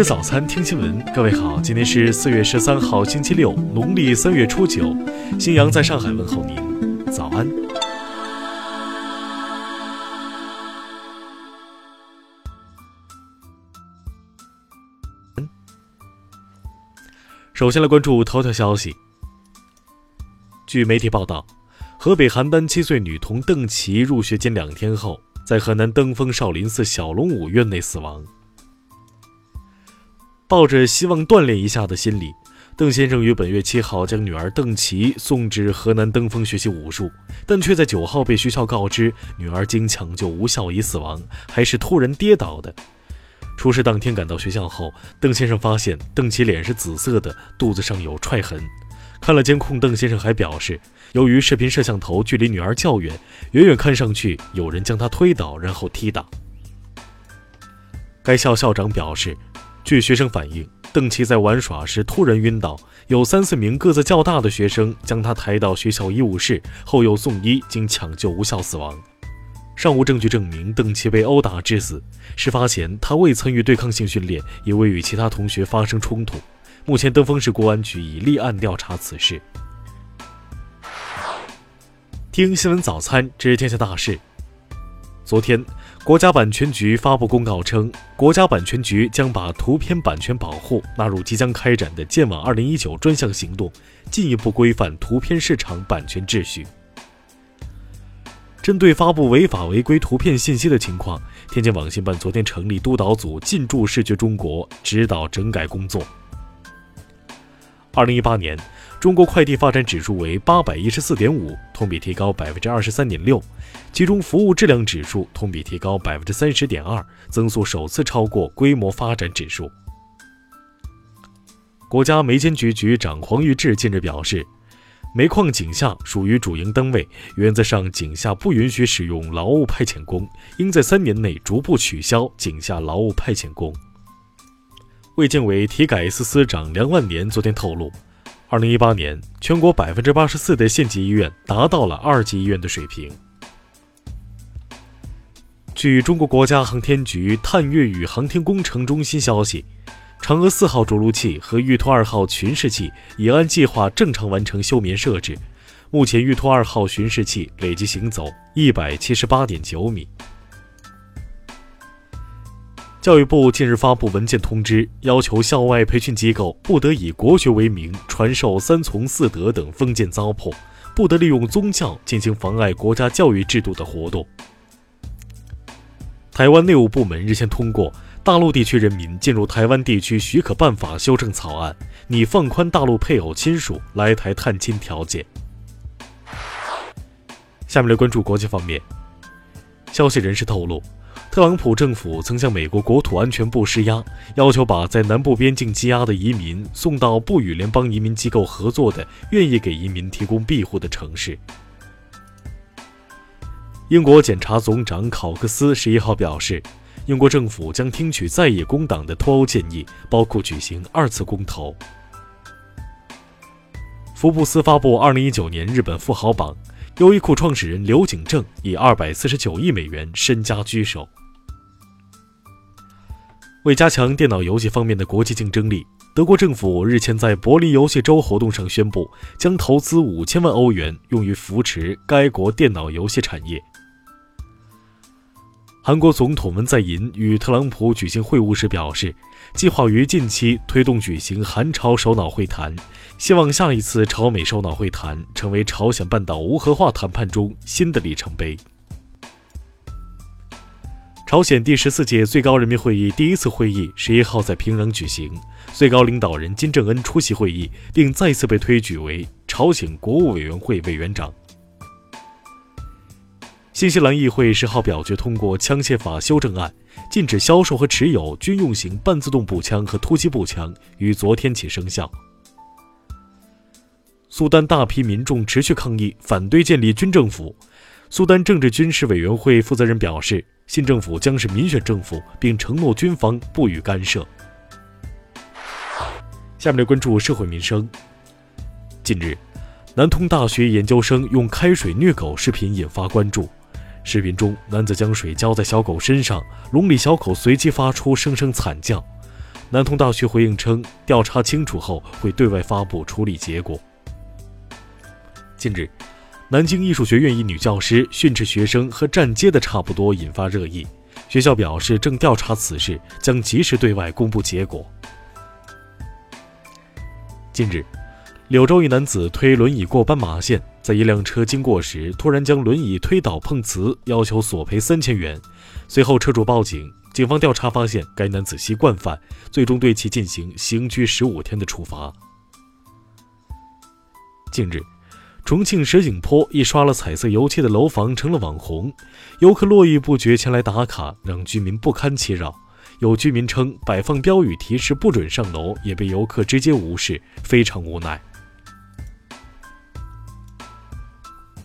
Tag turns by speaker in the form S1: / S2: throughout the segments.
S1: 吃早餐，听新闻。各位好，今天是四月十三号，星期六，农历三月初九。新阳在上海问候您，早安。首先来关注头条消息。据媒体报道，河北邯郸七岁女童邓琪入学仅两天后，在河南登封少林寺小龙武院内死亡。抱着希望锻炼一下的心理，邓先生于本月七号将女儿邓琪送至河南登封学习武术，但却在九号被学校告知女儿经抢救无效已死亡，还是突然跌倒的。出事当天赶到学校后，邓先生发现邓琪脸是紫色的，肚子上有踹痕。看了监控，邓先生还表示，由于视频摄像头距离女儿较远，远远看上去有人将她推倒，然后踢打。该校校长表示。据学生反映，邓琪在玩耍时突然晕倒，有三四名个子较大的学生将他抬到学校医务室，后又送医，经抢救无效死亡。尚无证据证明邓琪被殴打致死。事发前，他未参与对抗性训练，也未与其他同学发生冲突。目前，登封市公安局已立案调查此事。听新闻早餐知天下大事。昨天。国家版权局发布公告称，国家版权局将把图片版权保护纳入即将开展的“建网二零一九”专项行动，进一步规范图片市场版权秩序。针对发布违法违规图片信息的情况，天津网信办昨天成立督导组，进驻视觉中国，指导整改工作。二零一八年。中国快递发展指数为八百一十四点五，同比提高百分之二十三点六，其中服务质量指数同比提高百分之三十点二，增速首次超过规模发展指数。国家煤监局局长黄玉志近日表示，煤矿井下属于主营单位，原则上井下不允许使用劳务派遣工，应在三年内逐步取消井下劳务派遣工。卫健委体改司司长梁万年昨天透露。二零一八年，全国百分之八十四的县级医院达到了二级医院的水平。据中国国家航天局探月与航天工程中心消息，嫦娥四号着陆器和玉兔二号巡视器已按计划正常完成休眠设置。目前，玉兔二号巡视器累计行走一百七十八点九米。教育部近日发布文件通知，要求校外培训机构不得以国学为名传授三从四德等封建糟粕，不得利用宗教进行妨碍国家教育制度的活动。台湾内务部门日前通过《大陆地区人民进入台湾地区许可办法》修正草案，拟放宽大陆配偶亲属来台探亲条件。下面来关注国际方面，消息人士透露。特朗普政府曾向美国国土安全部施压，要求把在南部边境羁押的移民送到不与联邦移民机构合作的、愿意给移民提供庇护的城市。英国检察总长考克斯十一号表示，英国政府将听取在野工党的脱欧建议，包括举行二次公投。福布斯发布二零一九年日本富豪榜，优衣库创始人刘景正以二百四十九亿美元身家居首。为加强电脑游戏方面的国际竞争力，德国政府日前在柏林游戏周活动上宣布，将投资五千万欧元用于扶持该国电脑游戏产业。韩国总统文在寅与特朗普举行会晤时表示，计划于近期推动举行韩朝首脑会谈，希望下一次朝美首脑会谈成为朝鲜半岛无核化谈判中新的里程碑。朝鲜第十四届最高人民会议第一次会议十一号在平壤举行，最高领导人金正恩出席会议，并再次被推举为朝鲜国务委员会委员长。新西兰议会十号表决通过枪械法修正案，禁止销售和持有军用型半自动步枪和突击步枪，于昨天起生效。苏丹大批民众持续抗议，反对建立军政府。苏丹政治军事委员会负责人表示。新政府将是民选政府，并承诺军方不予干涉。下面来关注社会民生。近日，南通大学研究生用开水虐狗视频引发关注。视频中，男子将水浇在小狗身上，笼里小狗随即发出声声惨叫。南通大学回应称，调查清楚后会对外发布处理结果。近日，南京艺术学院一女教师训斥学生和站街的差不多，引发热议。学校表示正调查此事，将及时对外公布结果。近日，柳州一男子推轮椅过斑马线，在一辆车经过时突然将轮椅推倒碰瓷，要求索赔三千元。随后车主报警，警方调查发现该男子系惯犯，最终对其进行刑拘十五天的处罚。近日，重庆石景坡一刷了彩色油漆的楼房成了网红，游客络绎不绝前来打卡，让居民不堪其扰。有居民称，摆放标语提示不准上楼，也被游客直接无视，非常无奈。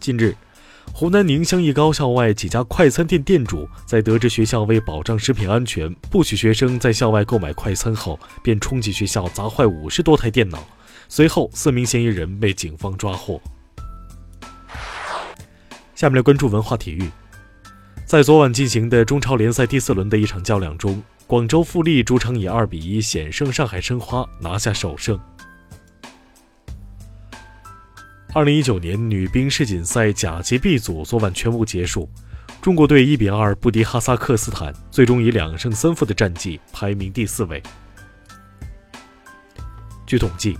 S1: 近日，湖南宁乡一高校外几家快餐店店主在得知学校为保障食品安全，不许学生在校外购买快餐后，便冲进学校砸坏五十多台电脑。随后，四名嫌疑人被警方抓获。下面来关注文化体育，在昨晚进行的中超联赛第四轮的一场较量中。广州富力主场以二比一险胜上海申花，拿下首胜。二零一九年女兵世锦赛甲级 B 组昨晚全部结束，中国队一比二不敌哈萨克斯坦，最终以两胜三负的战绩排名第四位。据统计，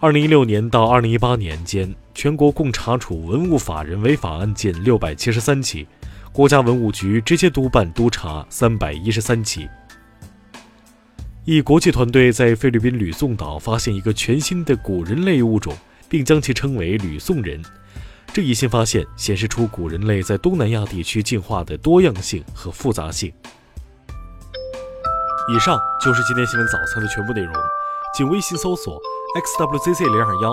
S1: 二零一六年到二零一八年间，全国共查处文物法人违法案件六百七十三起，国家文物局直接督办督查三百一十三起。一国际团队在菲律宾吕宋岛发现一个全新的古人类物种，并将其称为吕宋人。这一新发现显示出古人类在东南亚地区进化的多样性和复杂性。以上就是今天新闻早餐的全部内容，请微信搜索 xwzc 零二幺，